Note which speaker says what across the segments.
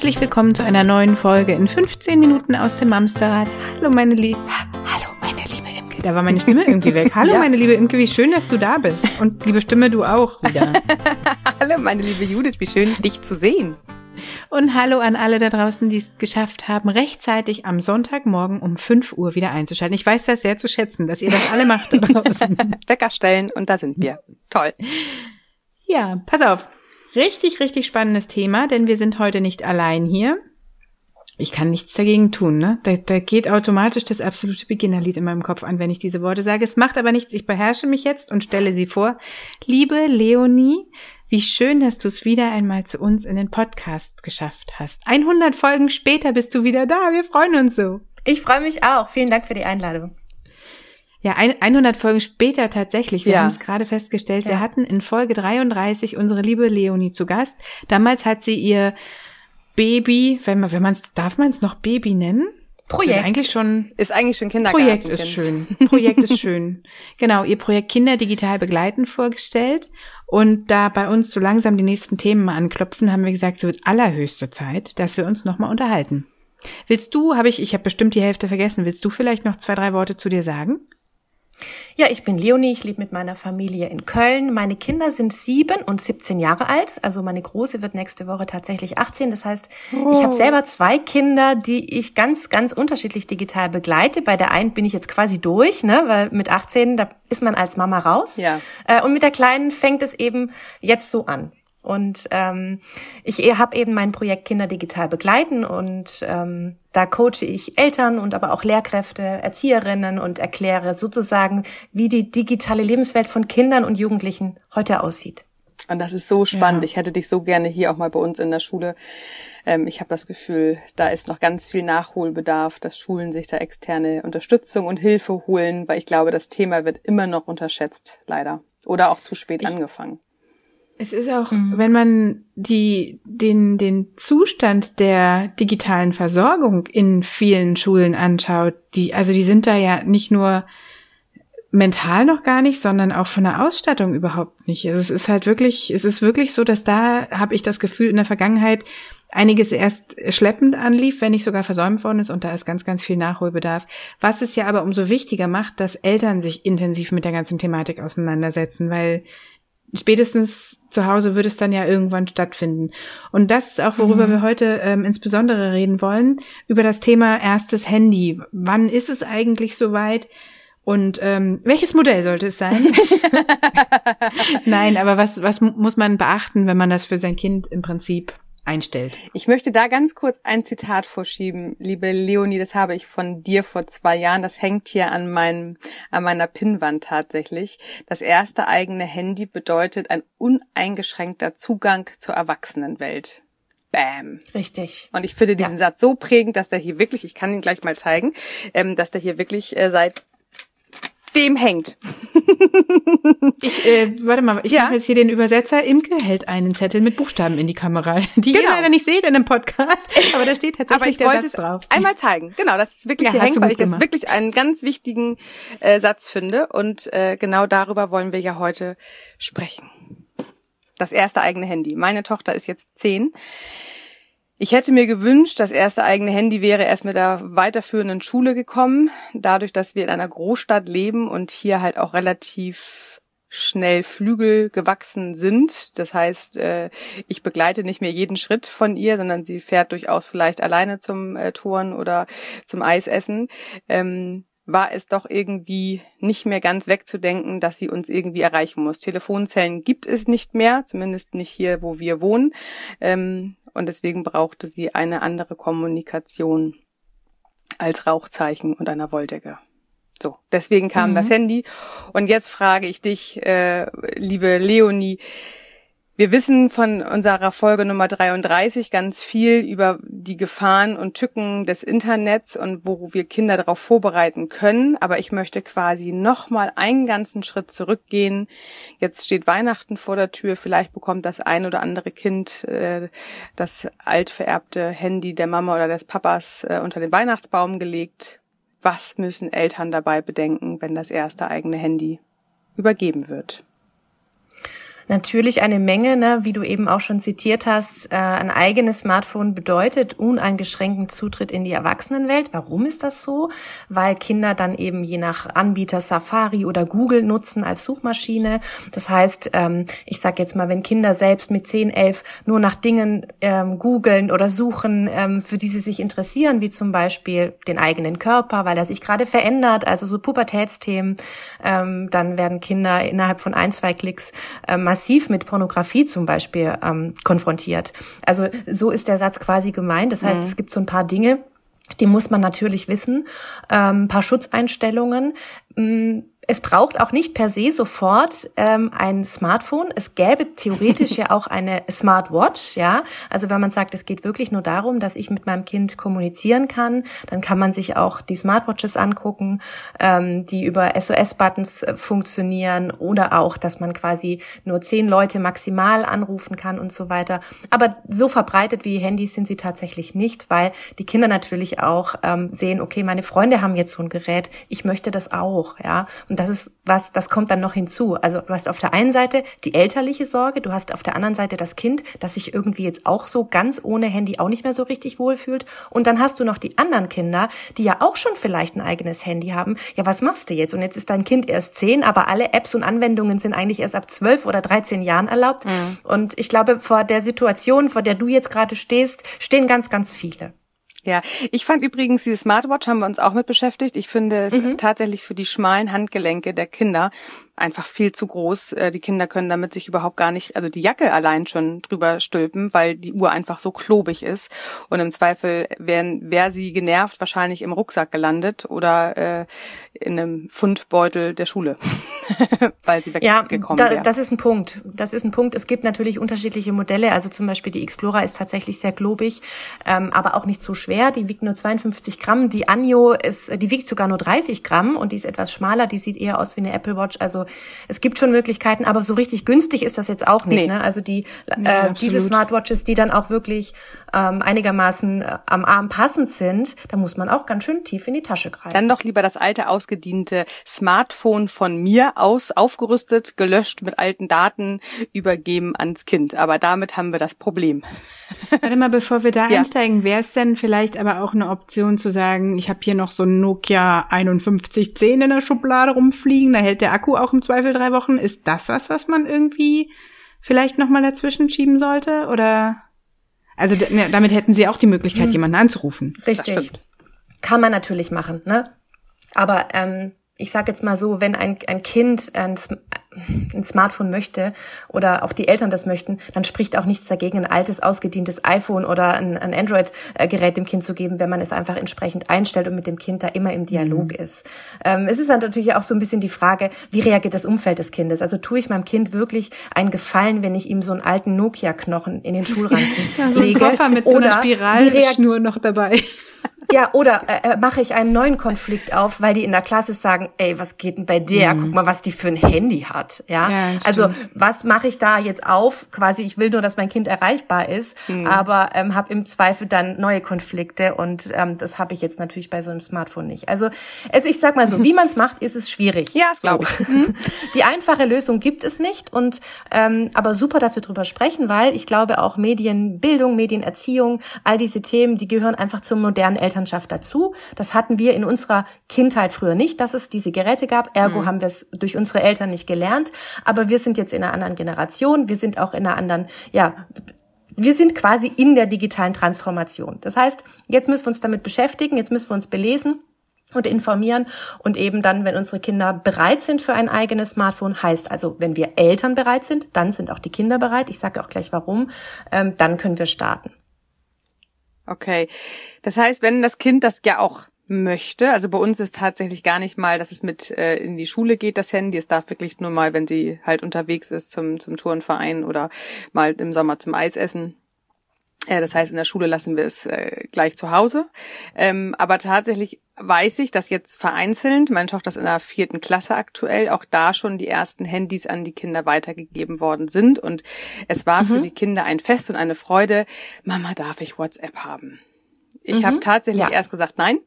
Speaker 1: Herzlich willkommen zu einer neuen Folge in 15 Minuten aus dem Mamsterrad. Hallo meine liebe, hallo meine liebe Imke. Da war meine Stimme irgendwie weg. Hallo ja. meine liebe Imke, wie schön, dass du da bist. Und liebe Stimme, du auch wieder.
Speaker 2: hallo meine liebe Judith, wie schön dich zu sehen.
Speaker 1: Und hallo an alle da draußen, die es geschafft haben, rechtzeitig am Sonntagmorgen um 5 Uhr wieder einzuschalten. Ich weiß das sehr zu schätzen, dass ihr das alle macht da draußen.
Speaker 2: Wecker stellen und da sind wir. Toll.
Speaker 1: Ja, pass auf. Richtig, richtig spannendes Thema, denn wir sind heute nicht allein hier. Ich kann nichts dagegen tun, ne? Da, da geht automatisch das absolute Beginnerlied in meinem Kopf an, wenn ich diese Worte sage. Es macht aber nichts. Ich beherrsche mich jetzt und stelle sie vor. Liebe Leonie, wie schön, dass du es wieder einmal zu uns in den Podcast geschafft hast. 100 Folgen später bist du wieder da. Wir freuen uns so.
Speaker 2: Ich freue mich auch. Vielen Dank für die Einladung.
Speaker 1: Ja, ein, 100 Folgen später tatsächlich. Wir ja. haben es gerade festgestellt. Ja. Wir hatten in Folge 33 unsere liebe Leonie zu Gast. Damals hat sie ihr Baby, wenn man, wenn man es, darf man es noch Baby nennen?
Speaker 2: Projekt.
Speaker 1: Ist eigentlich schon,
Speaker 2: ist eigentlich schon Kindergarten.
Speaker 1: Projekt ist schön. Projekt ist schön. Genau, ihr Projekt Kinder digital begleiten vorgestellt. Und da bei uns so langsam die nächsten Themen mal anklopfen, haben wir gesagt, es wird allerhöchste Zeit, dass wir uns nochmal unterhalten. Willst du, habe ich, ich habe bestimmt die Hälfte vergessen, willst du vielleicht noch zwei, drei Worte zu dir sagen?
Speaker 2: Ja, ich bin Leonie, ich lebe mit meiner Familie in Köln. Meine Kinder sind sieben und 17 Jahre alt. Also meine Große wird nächste Woche tatsächlich 18. Das heißt, oh. ich habe selber zwei Kinder, die ich ganz, ganz unterschiedlich digital begleite. Bei der einen bin ich jetzt quasi durch, ne? weil mit 18, da ist man als Mama raus.
Speaker 1: Ja.
Speaker 2: Äh, und mit der Kleinen fängt es eben jetzt so an. Und ähm, ich habe eben mein Projekt Kinder digital begleiten und ähm, da coache ich Eltern und aber auch Lehrkräfte, Erzieherinnen und erkläre sozusagen, wie die digitale Lebenswelt von Kindern und Jugendlichen heute aussieht.
Speaker 3: Und das ist so spannend. Ja. Ich hätte dich so gerne hier auch mal bei uns in der Schule. Ähm, ich habe das Gefühl, da ist noch ganz viel Nachholbedarf, dass Schulen sich da externe Unterstützung und Hilfe holen, weil ich glaube, das Thema wird immer noch unterschätzt, leider. Oder auch zu spät ich, angefangen.
Speaker 1: Es ist auch, mhm. wenn man die, den, den Zustand der digitalen Versorgung in vielen Schulen anschaut, die, also die sind da ja nicht nur mental noch gar nicht, sondern auch von der Ausstattung überhaupt nicht. Also es ist halt wirklich, es ist wirklich so, dass da habe ich das Gefühl in der Vergangenheit einiges erst schleppend anlief, wenn nicht sogar versäumt worden ist und da ist ganz, ganz viel Nachholbedarf. Was es ja aber umso wichtiger macht, dass Eltern sich intensiv mit der ganzen Thematik auseinandersetzen, weil spätestens zu Hause wird es dann ja irgendwann stattfinden. Und das ist auch, worüber mhm. wir heute ähm, insbesondere reden wollen, über das Thema erstes Handy. Wann ist es eigentlich soweit? Und ähm, welches Modell sollte es sein? Nein, aber was, was muss man beachten, wenn man das für sein Kind im Prinzip einstellt.
Speaker 3: Ich möchte da ganz kurz ein Zitat vorschieben, liebe Leonie, das habe ich von dir vor zwei Jahren. Das hängt hier an meinem, an meiner Pinnwand tatsächlich. Das erste eigene Handy bedeutet ein uneingeschränkter Zugang zur Erwachsenenwelt. Bam.
Speaker 2: Richtig.
Speaker 3: Und ich finde diesen ja. Satz so prägend, dass der hier wirklich, ich kann ihn gleich mal zeigen, ähm, dass der hier wirklich äh, seit dem hängt.
Speaker 1: ich, äh, warte mal, ich ja. mache jetzt hier den Übersetzer. Imke hält einen Zettel mit Buchstaben in die Kamera, die genau. ihr leider nicht seht in einem Podcast, aber da steht tatsächlich aber ich der wollte Satz drauf.
Speaker 3: Einmal zeigen, genau, dass es wirklich ja, hier hängt, weil ich gemacht. das wirklich einen ganz wichtigen äh, Satz finde und äh, genau darüber wollen wir ja heute sprechen. Das erste eigene Handy. Meine Tochter ist jetzt zehn. Ich hätte mir gewünscht, das erste eigene Handy wäre erst mit der weiterführenden Schule gekommen. Dadurch, dass wir in einer Großstadt leben und hier halt auch relativ schnell Flügel gewachsen sind. Das heißt, äh, ich begleite nicht mehr jeden Schritt von ihr, sondern sie fährt durchaus vielleicht alleine zum äh, Touren oder zum Eisessen. Ähm, war es doch irgendwie nicht mehr ganz wegzudenken, dass sie uns irgendwie erreichen muss. Telefonzellen gibt es nicht mehr, zumindest nicht hier, wo wir wohnen. Ähm, und deswegen brauchte sie eine andere Kommunikation als Rauchzeichen und einer Wolldecke. So, deswegen kam mhm. das Handy. Und jetzt frage ich dich, äh, liebe Leonie, wir wissen von unserer Folge Nummer 33 ganz viel über die Gefahren und Tücken des Internets und wo wir Kinder darauf vorbereiten können. Aber ich möchte quasi nochmal einen ganzen Schritt zurückgehen. Jetzt steht Weihnachten vor der Tür. Vielleicht bekommt das ein oder andere Kind äh, das altvererbte Handy der Mama oder des Papas äh, unter den Weihnachtsbaum gelegt. Was müssen Eltern dabei bedenken, wenn das erste eigene Handy übergeben wird?
Speaker 2: Natürlich eine Menge, ne, wie du eben auch schon zitiert hast. Äh, ein eigenes Smartphone bedeutet uneingeschränkten Zutritt in die Erwachsenenwelt. Warum ist das so? Weil Kinder dann eben je nach Anbieter Safari oder Google nutzen als Suchmaschine. Das heißt, ähm, ich sage jetzt mal, wenn Kinder selbst mit 10, 11 nur nach Dingen ähm, googeln oder suchen, ähm, für die sie sich interessieren, wie zum Beispiel den eigenen Körper, weil er sich gerade verändert, also so Pubertätsthemen, ähm, dann werden Kinder innerhalb von ein, zwei Klicks ähm, massiv mit Pornografie zum Beispiel ähm, konfrontiert. Also so ist der Satz quasi gemeint. Das heißt, mhm. es gibt so ein paar Dinge, die muss man natürlich wissen, ähm, paar Schutzeinstellungen. Mm, es braucht auch nicht per se sofort ähm, ein Smartphone. Es gäbe theoretisch ja auch eine Smartwatch, ja. Also wenn man sagt, es geht wirklich nur darum, dass ich mit meinem Kind kommunizieren kann, dann kann man sich auch die Smartwatches angucken, ähm, die über SOS-Buttons äh, funktionieren oder auch, dass man quasi nur zehn Leute maximal anrufen kann und so weiter. Aber so verbreitet wie Handys sind sie tatsächlich nicht, weil die Kinder natürlich auch ähm, sehen, okay, meine Freunde haben jetzt so ein Gerät, ich möchte das auch, ja. Und das ist was, das kommt dann noch hinzu. Also du hast auf der einen Seite die elterliche Sorge, du hast auf der anderen Seite das Kind, das sich irgendwie jetzt auch so ganz ohne Handy auch nicht mehr so richtig wohlfühlt. Und dann hast du noch die anderen Kinder, die ja auch schon vielleicht ein eigenes Handy haben. Ja, was machst du jetzt? Und jetzt ist dein Kind erst zehn, aber alle Apps und Anwendungen sind eigentlich erst ab zwölf oder dreizehn Jahren erlaubt. Mhm. Und ich glaube, vor der Situation, vor der du jetzt gerade stehst, stehen ganz, ganz viele.
Speaker 3: Ja, ich fand übrigens, diese Smartwatch haben wir uns auch mit beschäftigt. Ich finde es mhm. tatsächlich für die schmalen Handgelenke der Kinder einfach viel zu groß. Äh, die Kinder können damit sich überhaupt gar nicht, also die Jacke allein schon drüber stülpen, weil die Uhr einfach so klobig ist. Und im Zweifel wären, wäre sie genervt wahrscheinlich im Rucksack gelandet oder äh, in einem Fundbeutel der Schule, weil sie weggekommen ja, da, wäre.
Speaker 2: Das ist ein Punkt. Das ist ein Punkt. Es gibt natürlich unterschiedliche Modelle. Also zum Beispiel die Explorer ist tatsächlich sehr klobig, ähm, aber auch nicht so schwer. Die wiegt nur 52 Gramm. Die Anjo ist, die wiegt sogar nur 30 Gramm und die ist etwas schmaler. Die sieht eher aus wie eine Apple Watch. Also es gibt schon Möglichkeiten, aber so richtig günstig ist das jetzt auch nicht. Nee. Ne? Also die ja, äh, diese Smartwatches, die dann auch wirklich ähm, einigermaßen äh, am Arm passend sind, da muss man auch ganz schön tief in die Tasche greifen.
Speaker 3: Dann doch lieber das alte ausgediente Smartphone von mir aus aufgerüstet, gelöscht mit alten Daten übergeben ans Kind. Aber damit haben wir das Problem.
Speaker 1: Warte mal, bevor wir da ja. einsteigen, wäre es denn vielleicht aber auch eine Option zu sagen, ich habe hier noch so ein Nokia 5110 in der Schublade rumfliegen, da hält der Akku auch im Zweifel drei Wochen. Ist das was, was man irgendwie vielleicht nochmal dazwischen schieben sollte? Oder also ne, damit hätten sie auch die Möglichkeit, hm. jemanden anzurufen.
Speaker 2: Richtig. Kann man natürlich machen, ne? Aber ähm, ich sage jetzt mal so, wenn ein, ein Kind ein, ein Smartphone möchte oder auch die Eltern das möchten, dann spricht auch nichts dagegen, ein altes, ausgedientes iPhone oder ein, ein Android-Gerät dem Kind zu geben, wenn man es einfach entsprechend einstellt und mit dem Kind da immer im Dialog mhm. ist. Ähm, es ist dann natürlich auch so ein bisschen die Frage, wie reagiert das Umfeld des Kindes? Also tue ich meinem Kind wirklich einen Gefallen, wenn ich ihm so einen alten Nokia-Knochen in den Schulranzen ja, so lege?
Speaker 1: Koffer mit oder so einer Spiralschnur noch dabei.
Speaker 2: Ja, oder äh, äh, mache ich einen neuen Konflikt auf, weil die in der Klasse sagen, ey, was geht denn bei der? Mhm. Guck mal, was die für ein Handy hat. Ja, ja also was mache ich da jetzt auf? Quasi, ich will nur, dass mein Kind erreichbar ist, mhm. aber ähm, habe im Zweifel dann neue Konflikte und ähm, das habe ich jetzt natürlich bei so einem Smartphone nicht. Also es, ich sag mal so, wie man es macht, ist es schwierig.
Speaker 3: Ja, so. glaube ich. Mhm.
Speaker 2: Die einfache Lösung gibt es nicht und ähm, aber super, dass wir drüber sprechen, weil ich glaube auch Medienbildung, Medienerziehung, all diese Themen, die gehören einfach zum modernen Eltern Elternschaft dazu. Das hatten wir in unserer Kindheit früher nicht, dass es diese Geräte gab. Ergo mhm. haben wir es durch unsere Eltern nicht gelernt. Aber wir sind jetzt in einer anderen Generation. Wir sind auch in einer anderen, ja, wir sind quasi in der digitalen Transformation. Das heißt, jetzt müssen wir uns damit beschäftigen, jetzt müssen wir uns belesen und informieren und eben dann, wenn unsere Kinder bereit sind für ein eigenes Smartphone, heißt also, wenn wir Eltern bereit sind, dann sind auch die Kinder bereit. Ich sage auch gleich warum. Ähm, dann können wir starten.
Speaker 3: Okay. Das heißt, wenn das Kind das ja auch möchte, also bei uns ist tatsächlich gar nicht mal, dass es mit äh, in die Schule geht, das Handy. Es darf wirklich nur mal, wenn sie halt unterwegs ist zum, zum Turnverein oder mal im Sommer zum Eisessen. Äh, das heißt, in der Schule lassen wir es äh, gleich zu Hause. Ähm, aber tatsächlich weiß ich, dass jetzt vereinzelt, meine Tochter ist in der vierten Klasse aktuell, auch da schon die ersten Handys an die Kinder weitergegeben worden sind. Und es war mhm. für die Kinder ein Fest und eine Freude. Mama, darf ich WhatsApp haben? Ich mhm. habe tatsächlich ja. erst gesagt, nein.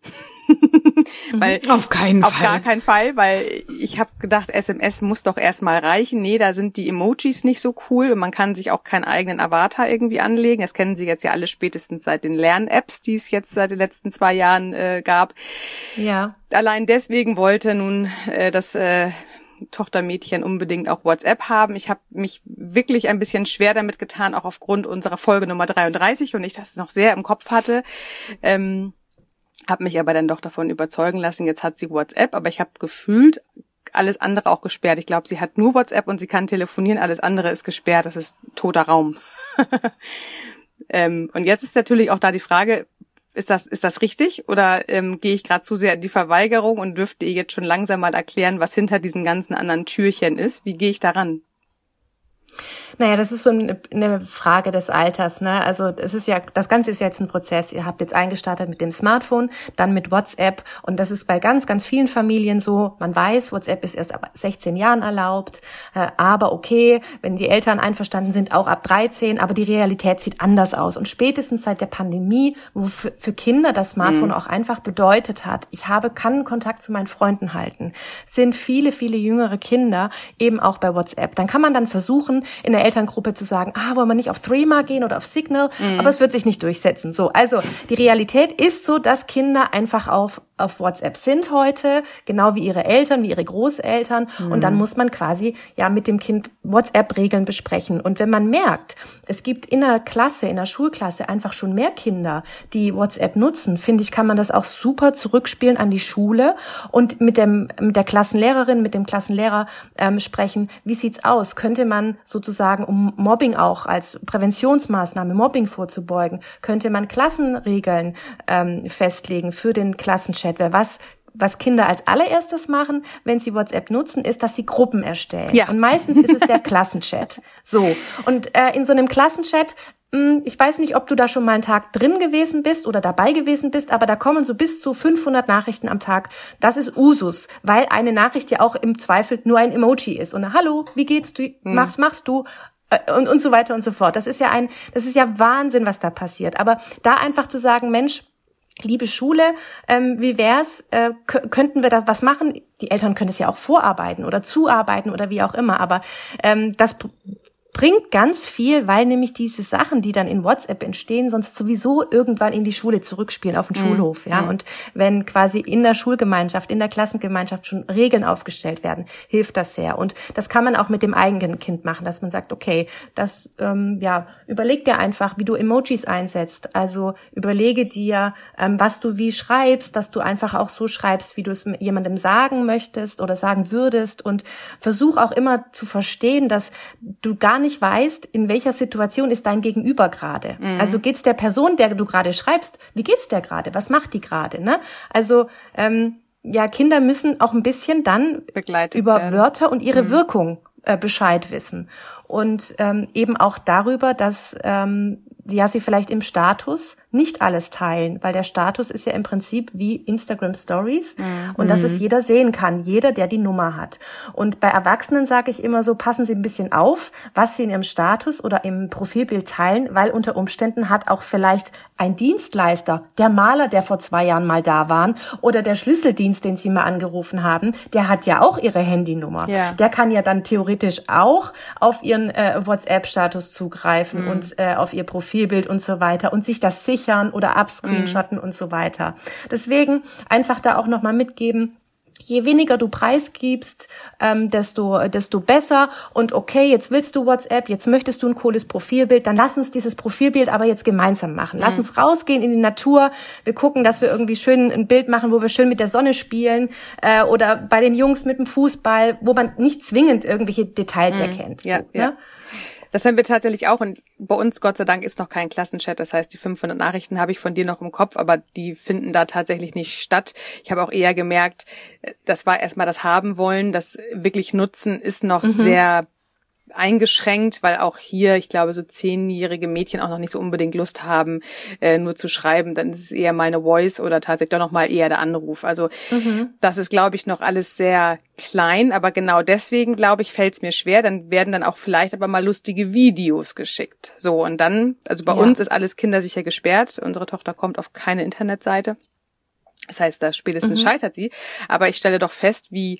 Speaker 3: weil
Speaker 1: auf keinen
Speaker 3: auf
Speaker 1: Fall.
Speaker 3: Auf gar keinen Fall, weil ich habe gedacht, SMS muss doch erstmal reichen. Nee, da sind die Emojis nicht so cool und man kann sich auch keinen eigenen Avatar irgendwie anlegen. Das kennen Sie jetzt ja alle spätestens seit den Lern-Apps, die es jetzt seit den letzten zwei Jahren äh, gab.
Speaker 2: Ja.
Speaker 3: Allein deswegen wollte nun äh, das äh, Tochtermädchen unbedingt auch WhatsApp haben. Ich habe mich wirklich ein bisschen schwer damit getan, auch aufgrund unserer Folge Nummer 33 und ich das noch sehr im Kopf hatte. Ähm, habe mich aber dann doch davon überzeugen lassen, jetzt hat sie WhatsApp, aber ich habe gefühlt alles andere auch gesperrt. Ich glaube, sie hat nur WhatsApp und sie kann telefonieren, alles andere ist gesperrt, das ist toter Raum. ähm, und jetzt ist natürlich auch da die Frage, ist das, ist das richtig oder ähm, gehe ich gerade zu sehr in die Verweigerung und dürfte ihr jetzt schon langsam mal erklären, was hinter diesen ganzen anderen Türchen ist? Wie gehe ich daran?
Speaker 2: Naja, das ist so eine Frage des Alters. Ne? Also es ist ja, das Ganze ist jetzt ein Prozess. Ihr habt jetzt eingestartet mit dem Smartphone, dann mit WhatsApp und das ist bei ganz, ganz vielen Familien so. Man weiß, WhatsApp ist erst ab 16 Jahren erlaubt, äh, aber okay, wenn die Eltern einverstanden sind, auch ab 13. Aber die Realität sieht anders aus und spätestens seit der Pandemie, wo für, für Kinder das Smartphone mhm. auch einfach bedeutet hat, ich habe kann Kontakt zu meinen Freunden halten, sind viele, viele jüngere Kinder eben auch bei WhatsApp. Dann kann man dann versuchen in der Elterngruppe zu sagen, ah, wollen wir nicht auf Threema gehen oder auf Signal, mhm. aber es wird sich nicht durchsetzen. So, also die Realität ist so, dass Kinder einfach auf auf WhatsApp sind heute, genau wie ihre Eltern, wie ihre Großeltern. Mhm. Und dann muss man quasi ja mit dem Kind WhatsApp-Regeln besprechen. Und wenn man merkt, es gibt in der Klasse, in der Schulklasse einfach schon mehr Kinder, die WhatsApp nutzen, finde ich, kann man das auch super zurückspielen an die Schule und mit dem mit der Klassenlehrerin, mit dem Klassenlehrer ähm, sprechen. Wie sieht's aus? Könnte man sozusagen, um Mobbing auch als Präventionsmaßnahme Mobbing vorzubeugen, könnte man Klassenregeln ähm, festlegen für den Klassenchat? Chat, weil was was Kinder als allererstes machen, wenn sie WhatsApp nutzen, ist, dass sie Gruppen erstellen. Ja. Und meistens ist es der Klassenchat. So. Und äh, in so einem Klassenchat, hm, ich weiß nicht, ob du da schon mal einen Tag drin gewesen bist oder dabei gewesen bist, aber da kommen so bis zu 500 Nachrichten am Tag. Das ist Usus, weil eine Nachricht ja auch im Zweifel nur ein Emoji ist. Und Hallo, wie geht's du? Hm. Machst, machst du? Äh, und, und so weiter und so fort. Das ist ja ein, das ist ja Wahnsinn, was da passiert. Aber da einfach zu sagen, Mensch, Liebe Schule, ähm, wie wär's? Äh, könnten wir da was machen? Die Eltern können es ja auch vorarbeiten oder zuarbeiten oder wie auch immer, aber ähm, das bringt ganz viel, weil nämlich diese Sachen, die dann in WhatsApp entstehen, sonst sowieso irgendwann in die Schule zurückspielen, auf den mhm. Schulhof, ja. Mhm. Und wenn quasi in der Schulgemeinschaft, in der Klassengemeinschaft schon Regeln aufgestellt werden, hilft das sehr. Und das kann man auch mit dem eigenen Kind machen, dass man sagt, okay, das, ähm, ja, überleg dir einfach, wie du Emojis einsetzt. Also überlege dir, ähm, was du wie schreibst, dass du einfach auch so schreibst, wie du es jemandem sagen möchtest oder sagen würdest und versuch auch immer zu verstehen, dass du gar nicht weißt, in welcher Situation ist dein Gegenüber gerade. Mhm. Also geht's der Person, der du gerade schreibst, wie geht's der gerade? Was macht die gerade? Ne? Also ähm, ja, Kinder müssen auch ein bisschen dann
Speaker 3: Begleitet
Speaker 2: über
Speaker 3: werden.
Speaker 2: Wörter und ihre mhm. Wirkung äh, Bescheid wissen und ähm, eben auch darüber, dass ähm, ja sie vielleicht im Status nicht alles teilen, weil der Status ist ja im Prinzip wie Instagram Stories mhm. und dass es jeder sehen kann, jeder, der die Nummer hat. Und bei Erwachsenen sage ich immer so, passen Sie ein bisschen auf, was Sie in Ihrem Status oder im Profilbild teilen, weil unter Umständen hat auch vielleicht ein Dienstleister, der Maler, der vor zwei Jahren mal da war, oder der Schlüsseldienst, den Sie mal angerufen haben, der hat ja auch Ihre Handynummer. Ja. Der kann ja dann theoretisch auch auf Ihren äh, WhatsApp-Status zugreifen mhm. und äh, auf Ihr Profilbild und so weiter und sich das sicher sichern oder abscreenshotten mhm. und so weiter. Deswegen einfach da auch nochmal mitgeben, je weniger du preisgibst, ähm, desto, desto besser. Und okay, jetzt willst du WhatsApp, jetzt möchtest du ein cooles Profilbild, dann lass uns dieses Profilbild aber jetzt gemeinsam machen. Lass mhm. uns rausgehen in die Natur. Wir gucken, dass wir irgendwie schön ein Bild machen, wo wir schön mit der Sonne spielen äh, oder bei den Jungs mit dem Fußball, wo man nicht zwingend irgendwelche Details mhm. erkennt.
Speaker 3: Ja, so, ja. Das haben wir tatsächlich auch und bei uns, Gott sei Dank, ist noch kein Klassenchat. Das heißt, die 500 Nachrichten habe ich von dir noch im Kopf, aber die finden da tatsächlich nicht statt. Ich habe auch eher gemerkt, das war erstmal das haben wollen, das wirklich nutzen ist noch mhm. sehr eingeschränkt, weil auch hier, ich glaube, so zehnjährige Mädchen auch noch nicht so unbedingt Lust haben, äh, nur zu schreiben. Dann ist es eher mal eine Voice oder tatsächlich doch noch mal eher der Anruf. Also mhm. das ist, glaube ich, noch alles sehr klein, aber genau deswegen, glaube ich, fällt es mir schwer. Dann werden dann auch vielleicht aber mal lustige Videos geschickt. So, und dann, also bei ja. uns ist alles kindersicher gesperrt. Unsere Tochter kommt auf keine Internetseite. Das heißt, da spätestens mhm. scheitert sie. Aber ich stelle doch fest, wie,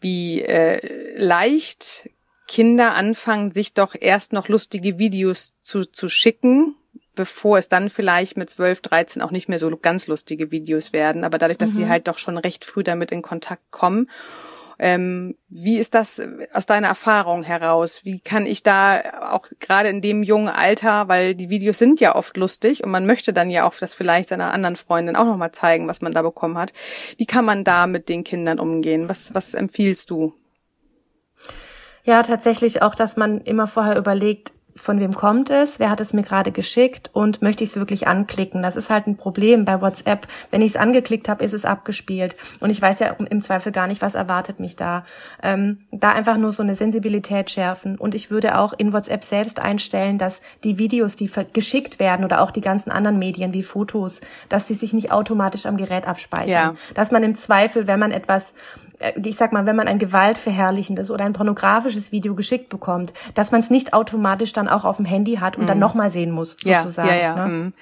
Speaker 3: wie äh, leicht Kinder anfangen, sich doch erst noch lustige Videos zu, zu schicken, bevor es dann vielleicht mit 12, 13 auch nicht mehr so ganz lustige Videos werden. Aber dadurch, dass mhm. sie halt doch schon recht früh damit in Kontakt kommen ähm, wie ist das aus deiner Erfahrung heraus? Wie kann ich da auch gerade in dem jungen Alter, weil die Videos sind ja oft lustig und man möchte dann ja auch das vielleicht seiner anderen Freundin auch nochmal zeigen, was man da bekommen hat. Wie kann man da mit den Kindern umgehen? Was, was empfiehlst du?
Speaker 2: Ja, tatsächlich auch, dass man immer vorher überlegt, von wem kommt es, wer hat es mir gerade geschickt und möchte ich es wirklich anklicken. Das ist halt ein Problem bei WhatsApp. Wenn ich es angeklickt habe, ist es abgespielt und ich weiß ja im Zweifel gar nicht, was erwartet mich da. Ähm, da einfach nur so eine Sensibilität schärfen und ich würde auch in WhatsApp selbst einstellen, dass die Videos, die geschickt werden oder auch die ganzen anderen Medien wie Fotos, dass sie sich nicht automatisch am Gerät abspeichern. Ja. Dass man im Zweifel, wenn man etwas ich sag mal, wenn man ein gewaltverherrlichendes oder ein pornografisches Video geschickt bekommt, dass man es nicht automatisch dann auch auf dem Handy hat und mm. dann mhm. nochmal sehen muss, sozusagen.
Speaker 3: Ja, ja, ja. Ne? Mm.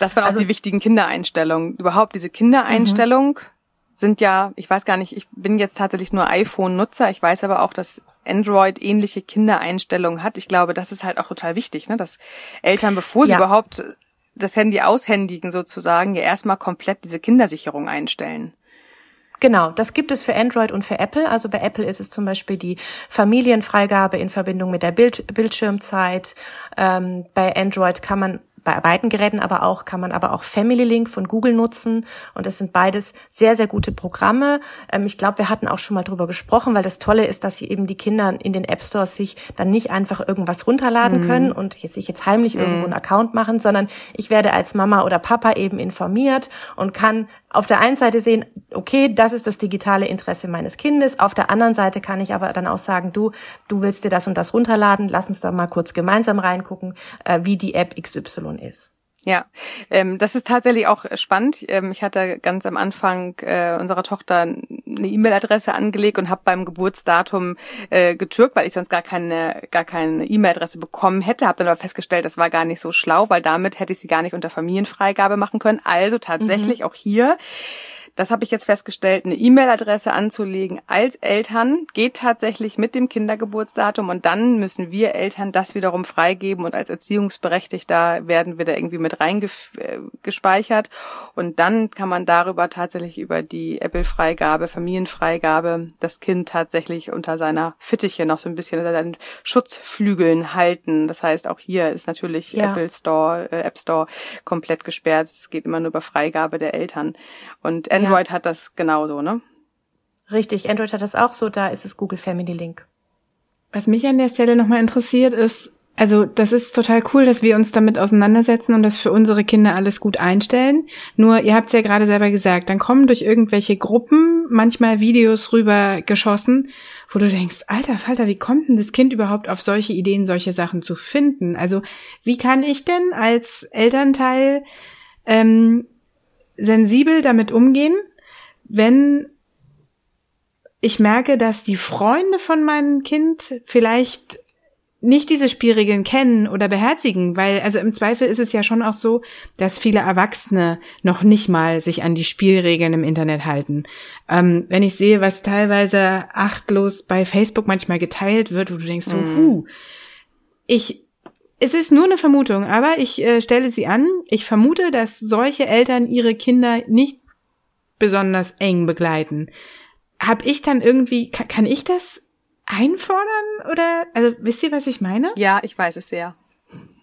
Speaker 3: Das waren auch also, die wichtigen Kindereinstellungen. Überhaupt diese Kindereinstellung mhm. sind ja, ich weiß gar nicht, ich bin jetzt tatsächlich nur iPhone-Nutzer. Ich weiß aber auch, dass Android ähnliche Kindereinstellungen hat. Ich glaube, das ist halt auch total wichtig, ne? dass Eltern, bevor sie ja. überhaupt das Handy aushändigen sozusagen, ja erstmal komplett diese Kindersicherung einstellen.
Speaker 2: Genau, das gibt es für Android und für Apple. Also bei Apple ist es zum Beispiel die Familienfreigabe in Verbindung mit der Bild Bildschirmzeit. Ähm, bei Android kann man bei beiden Geräten aber auch, kann man aber auch Family Link von Google nutzen. Und das sind beides sehr, sehr gute Programme. Ähm, ich glaube, wir hatten auch schon mal drüber gesprochen, weil das Tolle ist, dass sie eben die Kinder in den App Stores sich dann nicht einfach irgendwas runterladen mhm. können und sich jetzt heimlich mhm. irgendwo einen Account machen, sondern ich werde als Mama oder Papa eben informiert und kann auf der einen Seite sehen, okay, das ist das digitale Interesse meines Kindes. Auf der anderen Seite kann ich aber dann auch sagen, du, du willst dir das und das runterladen. Lass uns da mal kurz gemeinsam reingucken, äh, wie die App XY ist.
Speaker 3: Ja, ähm, das ist tatsächlich auch spannend. Ähm, ich hatte ganz am Anfang äh, unserer Tochter eine E-Mail-Adresse angelegt und habe beim Geburtsdatum äh, getürkt, weil ich sonst gar keine gar keine E-Mail-Adresse bekommen hätte. Habe dann aber festgestellt, das war gar nicht so schlau, weil damit hätte ich sie gar nicht unter Familienfreigabe machen können. Also tatsächlich mhm. auch hier das habe ich jetzt festgestellt, eine E-Mail-Adresse anzulegen als Eltern geht tatsächlich mit dem Kindergeburtsdatum und dann müssen wir Eltern das wiederum freigeben und als Erziehungsberechtigter werden wir da irgendwie mit reingespeichert und dann kann man darüber tatsächlich über die Apple-Freigabe, Familienfreigabe das Kind tatsächlich unter seiner Fittiche noch so ein bisschen seinen Schutzflügeln halten. Das heißt, auch hier ist natürlich ja. Apple Store, äh, App Store komplett gesperrt. Es geht immer nur über Freigabe der Eltern. Und Android ja. hat das genauso, ne?
Speaker 2: Richtig, Android hat das auch so, da ist es Google Family Link.
Speaker 1: Was mich an der Stelle nochmal interessiert ist, also das ist total cool, dass wir uns damit auseinandersetzen und das für unsere Kinder alles gut einstellen. Nur, ihr habt es ja gerade selber gesagt, dann kommen durch irgendwelche Gruppen manchmal Videos rüber geschossen, wo du denkst, alter Falter, wie kommt denn das Kind überhaupt auf solche Ideen, solche Sachen zu finden? Also wie kann ich denn als Elternteil ähm, sensibel damit umgehen, wenn ich merke, dass die Freunde von meinem Kind vielleicht nicht diese Spielregeln kennen oder beherzigen, weil also im Zweifel ist es ja schon auch so, dass viele Erwachsene noch nicht mal sich an die Spielregeln im Internet halten. Ähm, wenn ich sehe, was teilweise achtlos bei Facebook manchmal geteilt wird, wo du denkst so, mm. huh, ich es ist nur eine Vermutung, aber ich äh, stelle sie an. Ich vermute, dass solche Eltern ihre Kinder nicht besonders eng begleiten. Hab ich dann irgendwie, kann, kann ich das einfordern oder, also wisst ihr, was ich meine?
Speaker 3: Ja, ich weiß es sehr.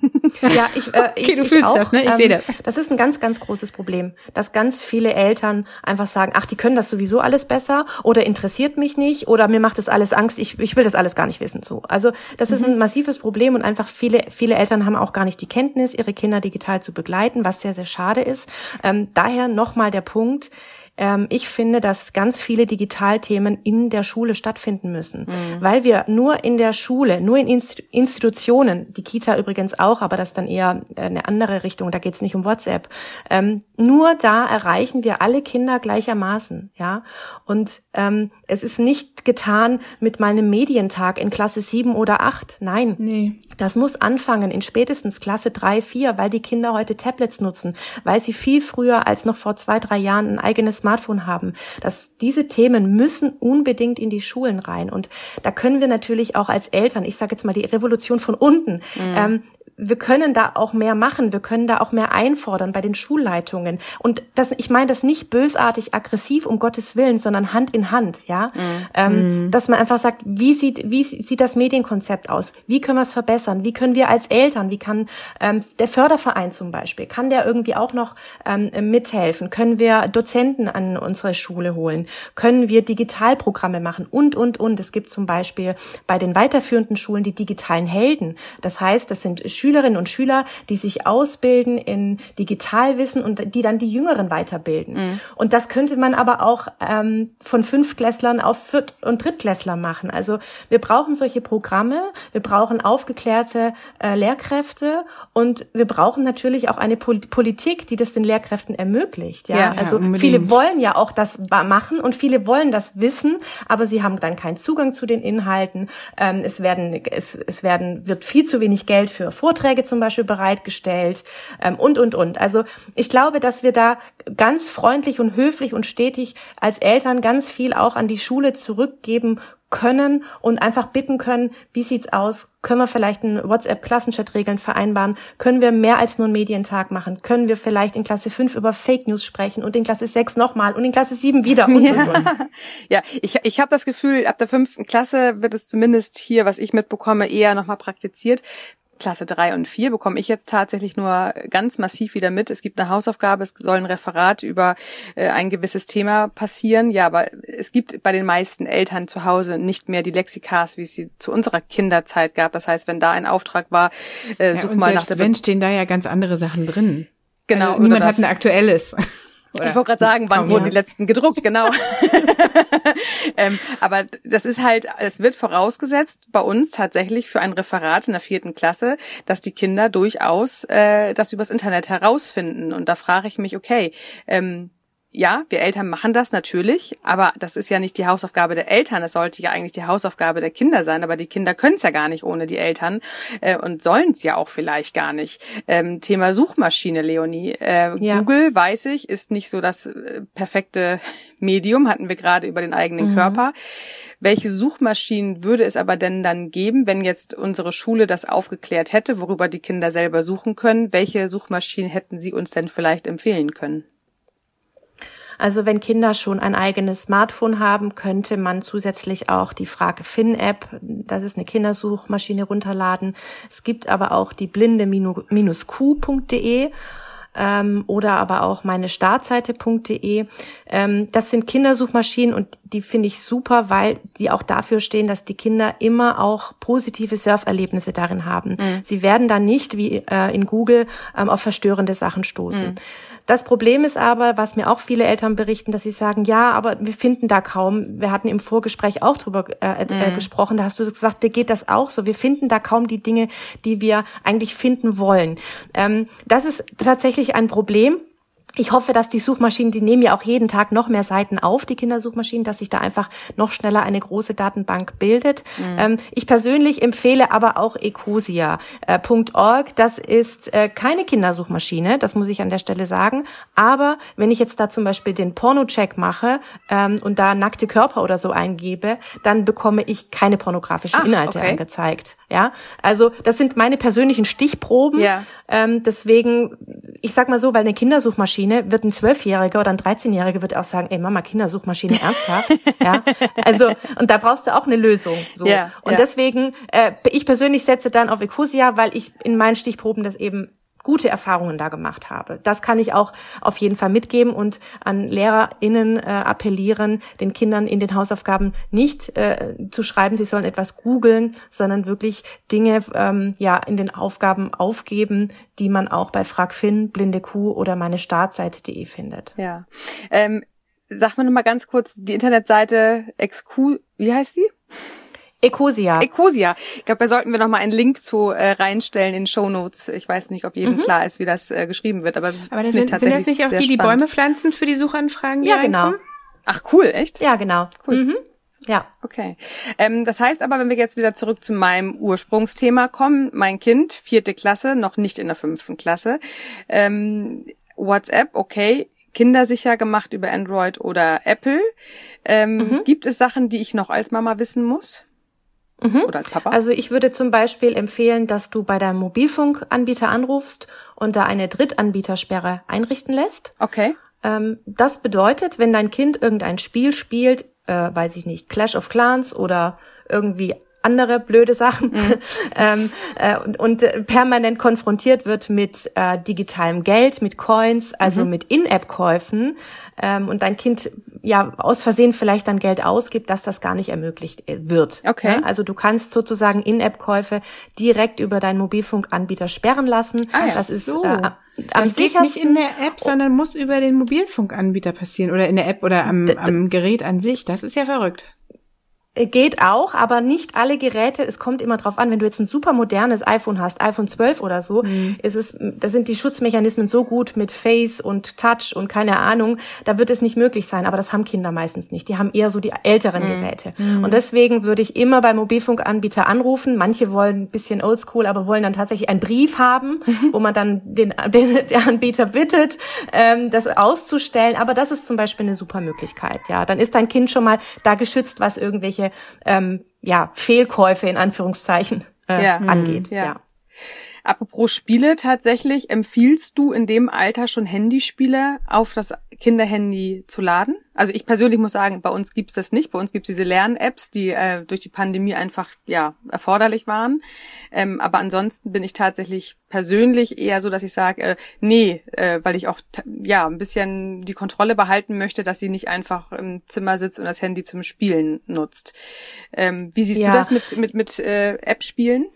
Speaker 2: ja, ich, äh, okay, ich, du fühlst auch, das, ne? Ich ähm, sehe das. Das ist ein ganz, ganz großes Problem, dass ganz viele Eltern einfach sagen, ach, die können das sowieso alles besser oder interessiert mich nicht oder mir macht das alles Angst, ich, ich will das alles gar nicht wissen. So, also das mhm. ist ein massives Problem und einfach viele, viele Eltern haben auch gar nicht die Kenntnis, ihre Kinder digital zu begleiten, was sehr, sehr schade ist. Ähm, daher nochmal der Punkt, ähm, ich finde, dass ganz viele Digitalthemen in der Schule stattfinden müssen, mhm. weil wir nur in der Schule, nur in Institutionen, die Kita übrigens auch, aber das ist dann eher eine andere Richtung, da geht es nicht um WhatsApp, ähm, nur da erreichen wir alle Kinder gleichermaßen, ja. Und ähm, es ist nicht getan mit meinem Medientag in Klasse 7 oder 8, nein. Nee. Das muss anfangen in spätestens Klasse 3, 4, weil die Kinder heute Tablets nutzen, weil sie viel früher als noch vor zwei, drei Jahren ein eigenes Smartphone haben. dass diese Themen müssen unbedingt in die Schulen rein. Und da können wir natürlich auch als Eltern, ich sage jetzt mal die Revolution von unten, mhm. ähm, wir können da auch mehr machen, wir können da auch mehr einfordern bei den Schulleitungen. Und das, ich meine das nicht bösartig, aggressiv, um Gottes Willen, sondern Hand in Hand, ja. Mhm. Ähm, mhm. dass man einfach sagt, wie sieht, wie sieht das Medienkonzept aus? Wie können wir es verbessern? Wie können wir als Eltern, wie kann ähm, der Förderverein zum Beispiel, kann der irgendwie auch noch ähm, mithelfen? Können wir Dozenten an unsere Schule holen? Können wir Digitalprogramme machen? Und, und, und. Es gibt zum Beispiel bei den weiterführenden Schulen die digitalen Helden. Das heißt, das sind Schülerinnen und Schüler, die sich ausbilden in Digitalwissen und die dann die Jüngeren weiterbilden. Mhm. Und das könnte man aber auch ähm, von Fünftklässlern auf Viert- und Drittklässler machen. Also wir brauchen solche Programme, wir brauchen aufgeklärte äh, Lehrkräfte und wir brauchen natürlich auch eine Pol Politik, die das den Lehrkräften ermöglicht. Ja, ja also ja, viele wollen ja auch das machen und viele wollen das wissen, aber sie haben dann keinen Zugang zu den Inhalten. Ähm, es werden es, es werden wird viel zu wenig Geld für Vorträge zum Beispiel bereitgestellt ähm, und, und, und. Also ich glaube, dass wir da ganz freundlich und höflich und stetig als Eltern ganz viel auch an die Schule zurückgeben können und einfach bitten können, wie sieht's aus? Können wir vielleicht einen WhatsApp-Klassenchat-Regeln vereinbaren? Können wir mehr als nur einen Medientag machen? Können wir vielleicht in Klasse 5 über Fake News sprechen und in Klasse 6 nochmal und in Klasse 7 wieder und,
Speaker 3: ja.
Speaker 2: und, und.
Speaker 3: Ja, ich, ich habe das Gefühl, ab der fünften Klasse wird es zumindest hier, was ich mitbekomme, eher nochmal praktiziert. Klasse drei und vier bekomme ich jetzt tatsächlich nur ganz massiv wieder mit. Es gibt eine Hausaufgabe, es soll ein Referat über äh, ein gewisses Thema passieren. Ja, aber es gibt bei den meisten Eltern zu Hause nicht mehr die Lexikas, wie es sie zu unserer Kinderzeit gab. Das heißt, wenn da ein Auftrag war,
Speaker 1: äh, such ja, mal nach der... Wenn stehen da ja ganz andere Sachen drin.
Speaker 3: Genau.
Speaker 1: Also, niemand hat ein aktuelles.
Speaker 3: Oder ich wollte gerade sagen, wann wurden die letzten gedruckt, genau. ähm, aber das ist halt, es wird vorausgesetzt bei uns tatsächlich für ein Referat in der vierten Klasse, dass die Kinder durchaus äh, das übers Internet herausfinden. Und da frage ich mich, okay, ähm, ja, wir Eltern machen das natürlich, aber das ist ja nicht die Hausaufgabe der Eltern. Das sollte ja eigentlich die Hausaufgabe der Kinder sein. Aber die Kinder können es ja gar nicht ohne die Eltern äh, und sollen es ja auch vielleicht gar nicht. Ähm, Thema Suchmaschine, Leonie. Äh, ja. Google, weiß ich, ist nicht so das äh, perfekte Medium, hatten wir gerade über den eigenen mhm. Körper. Welche Suchmaschinen würde es aber denn dann geben, wenn jetzt unsere Schule das aufgeklärt hätte, worüber die Kinder selber suchen können? Welche Suchmaschinen hätten Sie uns denn vielleicht empfehlen können?
Speaker 2: Also wenn Kinder schon ein eigenes Smartphone haben, könnte man zusätzlich auch die Frage Fin-App, das ist eine Kindersuchmaschine, runterladen. Es gibt aber auch die blinde-q.de ähm, oder aber auch meine Startseite.de. Ähm, das sind Kindersuchmaschinen und die finde ich super, weil die auch dafür stehen, dass die Kinder immer auch positive Surferlebnisse darin haben. Mhm. Sie werden dann nicht wie äh, in Google ähm, auf verstörende Sachen stoßen. Mhm. Das Problem ist aber, was mir auch viele Eltern berichten, dass sie sagen, ja, aber wir finden da kaum. Wir hatten im Vorgespräch auch drüber äh, äh, mhm. gesprochen. Da hast du gesagt, dir geht das auch so. Wir finden da kaum die Dinge, die wir eigentlich finden wollen. Ähm, das ist tatsächlich ein Problem ich hoffe, dass die Suchmaschinen, die nehmen ja auch jeden Tag noch mehr Seiten auf, die Kindersuchmaschinen, dass sich da einfach noch schneller eine große Datenbank bildet. Mhm. Ähm, ich persönlich empfehle aber auch ecosia.org. Äh, das ist äh, keine Kindersuchmaschine, das muss ich an der Stelle sagen. Aber wenn ich jetzt da zum Beispiel den Porno-Check mache ähm, und da nackte Körper oder so eingebe, dann bekomme ich keine pornografischen Ach, Inhalte okay. angezeigt. Ja, also das sind meine persönlichen Stichproben. Ja. Ähm, deswegen, ich sag mal so, weil eine Kindersuchmaschine wird ein Zwölfjähriger oder ein 13-Jähriger wird auch sagen, ey Mama, Kindersuchmaschine ernsthaft. ja, also und da brauchst du auch eine Lösung. So ja, und ja. deswegen, äh, ich persönlich setze dann auf Ecosia, weil ich in meinen Stichproben das eben gute Erfahrungen da gemacht habe. Das kann ich auch auf jeden Fall mitgeben und an LehrerInnen äh, appellieren, den Kindern in den Hausaufgaben nicht äh, zu schreiben, sie sollen etwas googeln, sondern wirklich Dinge ähm, ja in den Aufgaben aufgeben, die man auch bei FragFin, Blinde Kuh oder meine Startseite.de findet.
Speaker 3: Ja. Ähm sag mal noch mal ganz kurz die Internetseite Excu, wie heißt die?
Speaker 2: Ecosia.
Speaker 3: Ecosia. Ich glaube, da sollten wir noch mal einen Link zu äh, reinstellen in Show Notes. Ich weiß nicht, ob jedem mhm. klar ist, wie das äh, geschrieben wird, aber,
Speaker 1: aber das sind, sind das nicht auch die, die Bäume pflanzen für die Suchanfragen? Die
Speaker 2: ja, genau.
Speaker 3: Ach cool, echt?
Speaker 2: Ja, genau. Cool. Mhm. Ja.
Speaker 3: Okay. Ähm, das heißt aber, wenn wir jetzt wieder zurück zu meinem Ursprungsthema kommen, mein Kind, vierte Klasse, noch nicht in der fünften Klasse. Ähm, WhatsApp, okay, kindersicher gemacht über Android oder Apple. Ähm, mhm. Gibt es Sachen, die ich noch als Mama wissen muss?
Speaker 2: Mhm. Oder als Papa? Also ich würde zum Beispiel empfehlen, dass du bei deinem Mobilfunkanbieter anrufst und da eine Drittanbietersperre einrichten lässt.
Speaker 3: Okay.
Speaker 2: Ähm, das bedeutet, wenn dein Kind irgendein Spiel spielt, äh, weiß ich nicht, Clash of Clans oder irgendwie andere blöde Sachen mhm. ähm, äh, und, und äh, permanent konfrontiert wird mit äh, digitalem Geld, mit Coins, also mhm. mit In-App-Käufen ähm, und dein Kind ja aus Versehen vielleicht dann Geld ausgibt, dass das gar nicht ermöglicht äh, wird.
Speaker 3: Okay.
Speaker 2: Ja, also du kannst sozusagen In-App-Käufe direkt über deinen Mobilfunkanbieter sperren lassen.
Speaker 1: Ah, ja. Das ist so. äh, am das geht nicht in der App, sondern muss über den Mobilfunkanbieter passieren oder in der App oder am, am Gerät an sich. Das ist ja verrückt.
Speaker 2: Äh, geht auch, aber nicht alle Geräte, es kommt immer drauf an, wenn du jetzt ein super modernes iPhone hast, iPhone 12 oder so, mhm. ist es, da sind die Schutzmechanismen so gut mit Face und Touch und keine Ahnung, da wird es nicht möglich sein, aber das haben Kinder meistens nicht. Die haben eher so die älteren mhm. Geräte. Mhm. Und deswegen würde ich immer beim Mobilfunkanbieter anrufen. Manche wollen ein bisschen oldschool, aber wollen dann tatsächlich einen Brief haben, wo man dann den, den der Anbieter bittet, ähm, das auszustellen. Aber das ist zum Beispiel eine super Möglichkeit. Ja, dann ist dein Kind schon mal da geschützt, was irgendwelche irgendwelche ähm, ja, Fehlkäufe in Anführungszeichen äh, ja. angeht.
Speaker 3: Ja. ja. Apropos Spiele tatsächlich, empfiehlst du in dem Alter schon Handyspiele auf das Kinderhandy zu laden? Also ich persönlich muss sagen, bei uns gibt's das nicht. Bei uns gibt's diese Lern-Apps, die äh, durch die Pandemie einfach ja erforderlich waren. Ähm, aber ansonsten bin ich tatsächlich persönlich eher so, dass ich sage, äh, nee, äh, weil ich auch ja ein bisschen die Kontrolle behalten möchte, dass sie nicht einfach im Zimmer sitzt und das Handy zum Spielen nutzt. Ähm, wie siehst ja. du das mit mit mit äh, App-Spielen?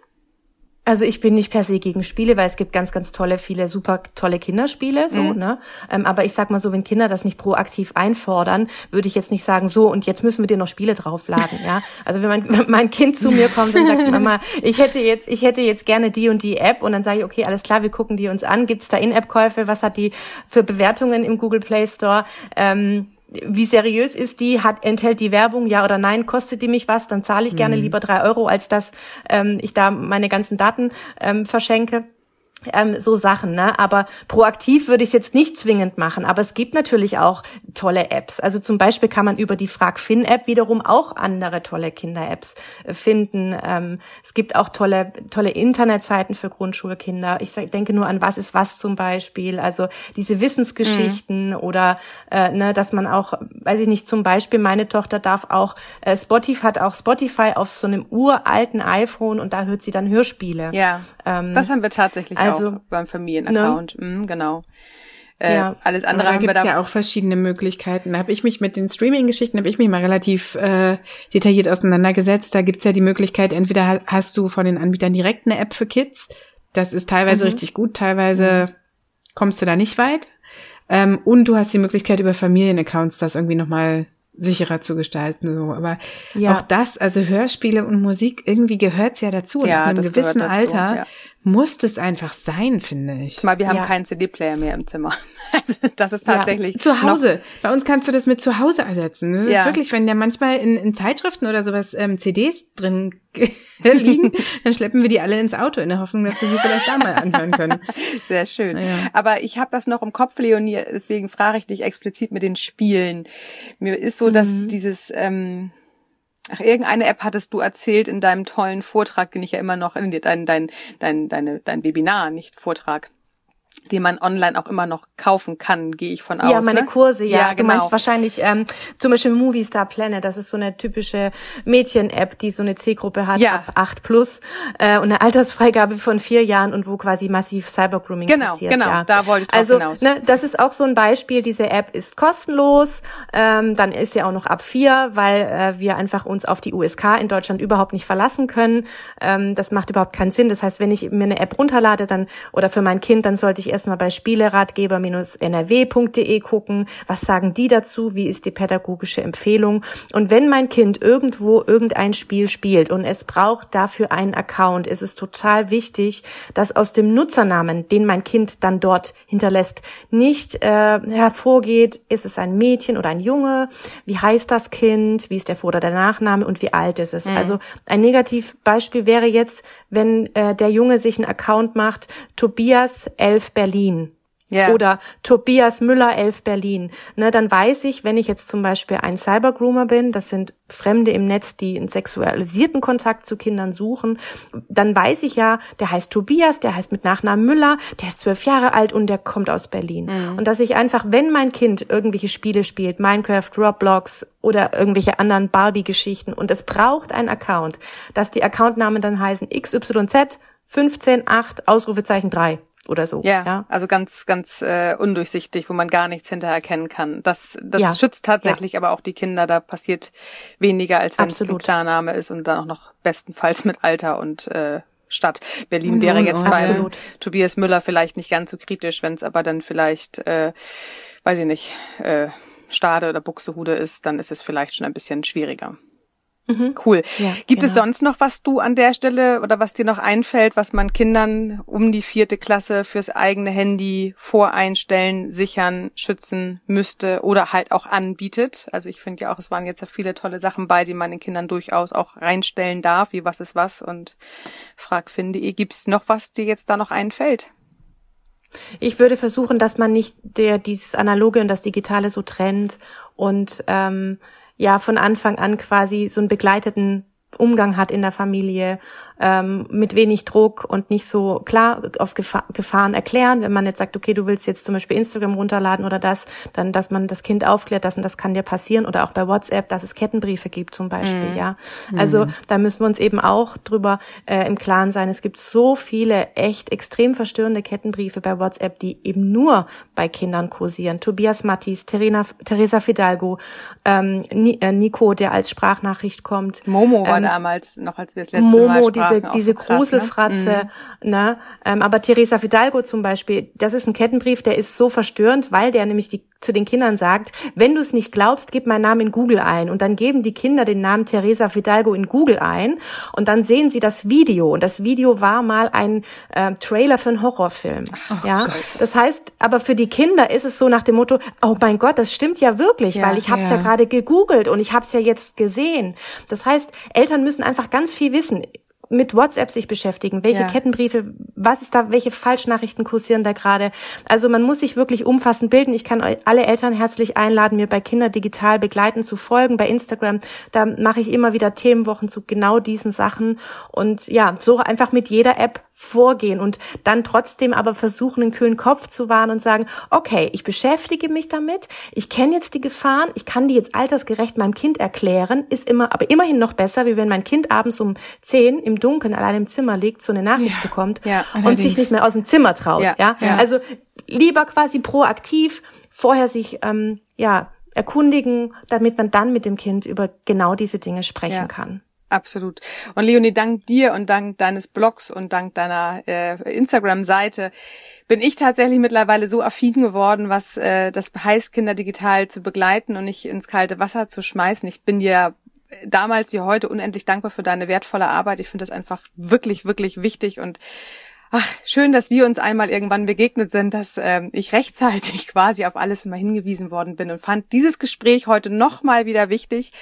Speaker 2: Also ich bin nicht per se gegen Spiele, weil es gibt ganz, ganz tolle, viele super tolle Kinderspiele, so, mhm. ne? Ähm, aber ich sag mal so, wenn Kinder das nicht proaktiv einfordern, würde ich jetzt nicht sagen, so und jetzt müssen wir dir noch Spiele draufladen, ja? Also wenn mein, wenn mein Kind zu mir kommt und sagt, Mama, ich hätte jetzt, ich hätte jetzt gerne die und die App und dann sage ich, okay, alles klar, wir gucken die uns an, gibt's da In-App-Käufe, was hat die für Bewertungen im Google Play Store? Ähm, wie seriös ist die, hat, enthält die Werbung, ja oder nein, kostet die mich was, dann zahle ich gerne mhm. lieber drei Euro, als dass ähm, ich da meine ganzen Daten ähm, verschenke ähm, so Sachen, ne? Aber proaktiv würde ich es jetzt nicht zwingend machen. Aber es gibt natürlich auch tolle Apps. Also zum Beispiel kann man über die FragFin-App wiederum auch andere tolle Kinder-Apps äh, finden. Ähm, es gibt auch tolle, tolle Internetseiten für Grundschulkinder. Ich denke nur an Was ist was zum Beispiel. Also diese Wissensgeschichten mhm. oder äh, ne, dass man auch, weiß ich nicht, zum Beispiel meine Tochter darf auch äh, Spotify hat auch Spotify auf so einem uralten iPhone und da hört sie dann Hörspiele.
Speaker 3: Ja, ähm, das haben wir tatsächlich also, also, auch beim Familienaccount. Ne? Mhm, genau. Äh, ja, alles andere
Speaker 1: aber da gibt es ja auch verschiedene Möglichkeiten. Da habe ich mich mit den Streaming-Geschichten, habe ich mich mal relativ äh, detailliert auseinandergesetzt. Da gibt's ja die Möglichkeit, entweder hast du von den Anbietern direkt eine App für Kids. Das ist teilweise mhm. richtig gut, teilweise mhm. kommst du da nicht weit. Ähm, und du hast die Möglichkeit, über Familienaccounts das irgendwie nochmal sicherer zu gestalten. So. Aber ja. auch das, also Hörspiele und Musik, irgendwie gehört's ja dazu.
Speaker 3: Ja,
Speaker 1: in
Speaker 3: einem
Speaker 1: gewissen
Speaker 3: dazu,
Speaker 1: Alter
Speaker 3: ja
Speaker 1: muss das einfach sein, finde ich.
Speaker 3: Zumal wir haben ja. keinen CD-Player mehr im Zimmer. Also das ist tatsächlich.
Speaker 1: Ja. Zu Hause. Bei uns kannst du das mit zu Hause ersetzen. Das ja. ist wirklich, wenn ja manchmal in, in Zeitschriften oder sowas ähm, CDs drin liegen, dann schleppen wir die alle ins Auto in der Hoffnung, dass wir sie vielleicht da mal anhören können.
Speaker 3: Sehr schön. Ja. Aber ich habe das noch im Kopf, Leonie, deswegen frage ich dich explizit mit den Spielen. Mir ist so, dass mhm. dieses ähm, Ach, irgendeine App hattest du erzählt in deinem tollen Vortrag, den ich ja immer noch, in dein, dein, dein, deine, dein Webinar, nicht Vortrag die man online auch immer noch kaufen kann, gehe ich von aus.
Speaker 2: Ja, meine
Speaker 3: ne?
Speaker 2: Kurse, ja. ja genau. Du meinst wahrscheinlich ähm, zum Beispiel Movie Star Planet, das ist so eine typische Mädchen-App, die so eine Zielgruppe hat, ja. ab 8 plus äh, und eine Altersfreigabe von vier Jahren und wo quasi massiv Cybergrooming
Speaker 3: genau,
Speaker 2: passiert.
Speaker 3: Genau, genau,
Speaker 2: ja.
Speaker 3: da wollte ich drauf
Speaker 2: also,
Speaker 3: hinaus.
Speaker 2: Ne, das ist auch so ein Beispiel, diese App ist kostenlos, ähm, dann ist sie auch noch ab vier, weil äh, wir einfach uns auf die USK in Deutschland überhaupt nicht verlassen können. Ähm, das macht überhaupt keinen Sinn. Das heißt, wenn ich mir eine App runterlade dann oder für mein Kind, dann sollte ich erstmal bei spieleratgeber-nrw.de gucken, was sagen die dazu, wie ist die pädagogische Empfehlung. Und wenn mein Kind irgendwo irgendein Spiel spielt und es braucht dafür einen Account, ist es total wichtig, dass aus dem Nutzernamen, den mein Kind dann dort hinterlässt, nicht äh, hervorgeht, ist es ein Mädchen oder ein Junge, wie heißt das Kind, wie ist der Vor- oder der Nachname und wie alt ist es. Mhm. Also ein Negativbeispiel wäre jetzt, wenn äh, der Junge sich einen Account macht, Tobias 11 Berlin. Ja. Oder Tobias Müller 11 Berlin. Ne, dann weiß ich, wenn ich jetzt zum Beispiel ein Cybergroomer bin, das sind Fremde im Netz, die einen sexualisierten Kontakt zu Kindern suchen, dann weiß ich ja, der heißt Tobias, der heißt mit Nachnamen Müller, der ist zwölf Jahre alt und der kommt aus Berlin. Mhm. Und dass ich einfach, wenn mein Kind irgendwelche Spiele spielt, Minecraft, Roblox oder irgendwelche anderen Barbie-Geschichten und es braucht einen Account, dass die Accountnamen dann heißen XYZ 158 Ausrufezeichen 3 oder so.
Speaker 3: Ja, ja, also ganz, ganz äh, undurchsichtig, wo man gar nichts hinterher erkennen kann. Das, das ja. schützt tatsächlich ja. aber auch die Kinder. Da passiert weniger, als wenn es ein Klarname ist und dann auch noch bestenfalls mit Alter und äh, Stadt. Berlin wäre jetzt bei Tobias Müller vielleicht nicht ganz so kritisch, wenn es aber dann vielleicht, äh, weiß ich nicht, äh, Stade oder Buxtehude ist, dann ist es vielleicht schon ein bisschen schwieriger. Mhm. Cool. Ja, Gibt genau. es sonst noch, was du an der Stelle oder was dir noch einfällt, was man Kindern um die vierte Klasse fürs eigene Handy voreinstellen, sichern, schützen müsste oder halt auch anbietet? Also ich finde ja auch, es waren jetzt viele tolle Sachen bei, die man den Kindern durchaus auch reinstellen darf, wie was ist was und frag finde gibt es noch was dir jetzt da noch einfällt?
Speaker 2: Ich würde versuchen, dass man nicht der dieses Analoge und das Digitale so trennt und ähm, ja von Anfang an quasi so einen begleiteten Umgang hat in der Familie ähm, mit wenig Druck und nicht so klar auf Gefahr, Gefahren erklären. Wenn man jetzt sagt, okay, du willst jetzt zum Beispiel Instagram runterladen oder das, dann, dass man das Kind aufklärt, dass und das kann dir passieren oder auch bei WhatsApp, dass es Kettenbriefe gibt zum Beispiel, mhm. ja. Also mhm. da müssen wir uns eben auch drüber äh, im Klaren sein. Es gibt so viele echt extrem verstörende Kettenbriefe bei WhatsApp, die eben nur bei Kindern kursieren. Tobias Mattis, Terena, Teresa Fidalgo, ähm, äh, Nico, der als Sprachnachricht kommt.
Speaker 3: Momo war ähm, damals noch, als wir es letzte
Speaker 2: Momo,
Speaker 3: Mal
Speaker 2: diese, diese so krass, Gruselfratze, ne? Ne? Ähm, aber Teresa Fidalgo zum Beispiel, das ist ein Kettenbrief, der ist so verstörend, weil der nämlich die, zu den Kindern sagt, wenn du es nicht glaubst, gib meinen Namen in Google ein. Und dann geben die Kinder den Namen Teresa Fidalgo in Google ein und dann sehen sie das Video. Und das Video war mal ein äh, Trailer für einen Horrorfilm. Oh, ja, Gott. das heißt, aber für die Kinder ist es so nach dem Motto, oh mein Gott, das stimmt ja wirklich, ja, weil ich habe es ja. ja gerade gegoogelt und ich habe es ja jetzt gesehen. Das heißt, Eltern müssen einfach ganz viel wissen mit WhatsApp sich beschäftigen. Welche ja. Kettenbriefe, was ist da, welche Falschnachrichten kursieren da gerade? Also man muss sich wirklich umfassend bilden. Ich kann alle Eltern herzlich einladen, mir bei Kinder digital begleiten zu folgen bei Instagram. Da mache ich immer wieder Themenwochen zu genau diesen Sachen und ja, so einfach mit jeder App vorgehen und dann trotzdem aber versuchen, einen kühlen Kopf zu wahren und sagen, okay, ich beschäftige mich damit, ich kenne jetzt die Gefahren, ich kann die jetzt altersgerecht meinem Kind erklären, ist immer, aber immerhin noch besser, wie wenn mein Kind abends um zehn im Dunkeln allein im Zimmer liegt, so eine Nachricht ja, bekommt ja, und sich nicht mehr aus dem Zimmer traut. Ja, ja? Also lieber quasi proaktiv vorher sich ähm, ja erkundigen, damit man dann mit dem Kind über genau diese Dinge sprechen kann.
Speaker 3: Absolut. Und Leonie, dank dir und dank deines Blogs und dank deiner äh, Instagram-Seite bin ich tatsächlich mittlerweile so affin geworden, was äh, das heißt, Kinder digital zu begleiten und nicht ins kalte Wasser zu schmeißen. Ich bin dir damals wie heute unendlich dankbar für deine wertvolle Arbeit. Ich finde das einfach wirklich, wirklich wichtig und Ach, schön, dass wir uns einmal irgendwann begegnet sind, dass ähm, ich rechtzeitig quasi auf alles immer hingewiesen worden bin und fand dieses Gespräch heute nochmal wieder wichtig,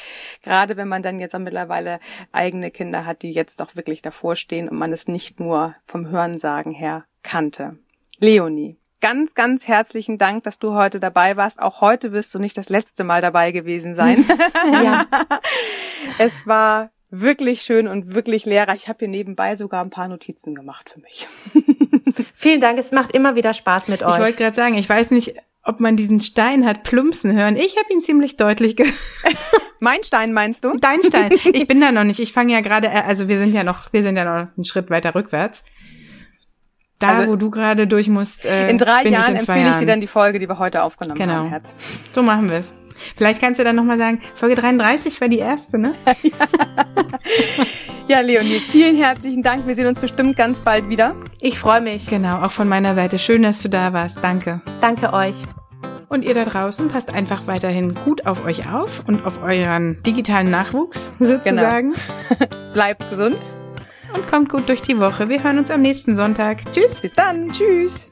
Speaker 3: gerade wenn man dann jetzt auch mittlerweile eigene Kinder hat, die jetzt auch wirklich davor stehen und man es nicht nur vom Hörensagen her kannte. Leonie, ganz, ganz herzlichen Dank, dass du heute dabei warst. Auch heute wirst du nicht das letzte Mal dabei gewesen sein. ja. Es war wirklich schön und wirklich lehrreich. Ich habe hier nebenbei sogar ein paar Notizen gemacht für mich.
Speaker 2: Vielen Dank, es macht immer wieder Spaß mit euch.
Speaker 1: Ich wollte gerade sagen, ich weiß nicht, ob man diesen Stein hat plumpsen hören. Ich habe ihn ziemlich deutlich gehört.
Speaker 3: mein Stein meinst du?
Speaker 1: Dein Stein. Ich bin da noch nicht. Ich fange ja gerade, äh, also wir sind ja noch, wir sind ja noch einen Schritt weiter rückwärts. Da, also, wo du gerade durch musst.
Speaker 3: Äh, in drei Jahren in empfehle ich dir dann die Folge, die wir heute aufgenommen genau. haben, Herz.
Speaker 1: So machen wir es. Vielleicht kannst du dann nochmal sagen, Folge 33 war die erste, ne?
Speaker 3: Ja, Leonie, vielen herzlichen Dank. Wir sehen uns bestimmt ganz bald wieder.
Speaker 2: Ich freue mich.
Speaker 1: Genau, auch von meiner Seite. Schön, dass du da warst. Danke.
Speaker 2: Danke euch.
Speaker 1: Und ihr da draußen passt einfach weiterhin gut auf euch auf und auf euren digitalen Nachwuchs sozusagen.
Speaker 3: Genau. Bleibt gesund.
Speaker 1: Und kommt gut durch die Woche. Wir hören uns am nächsten Sonntag. Tschüss.
Speaker 3: Bis dann. Tschüss.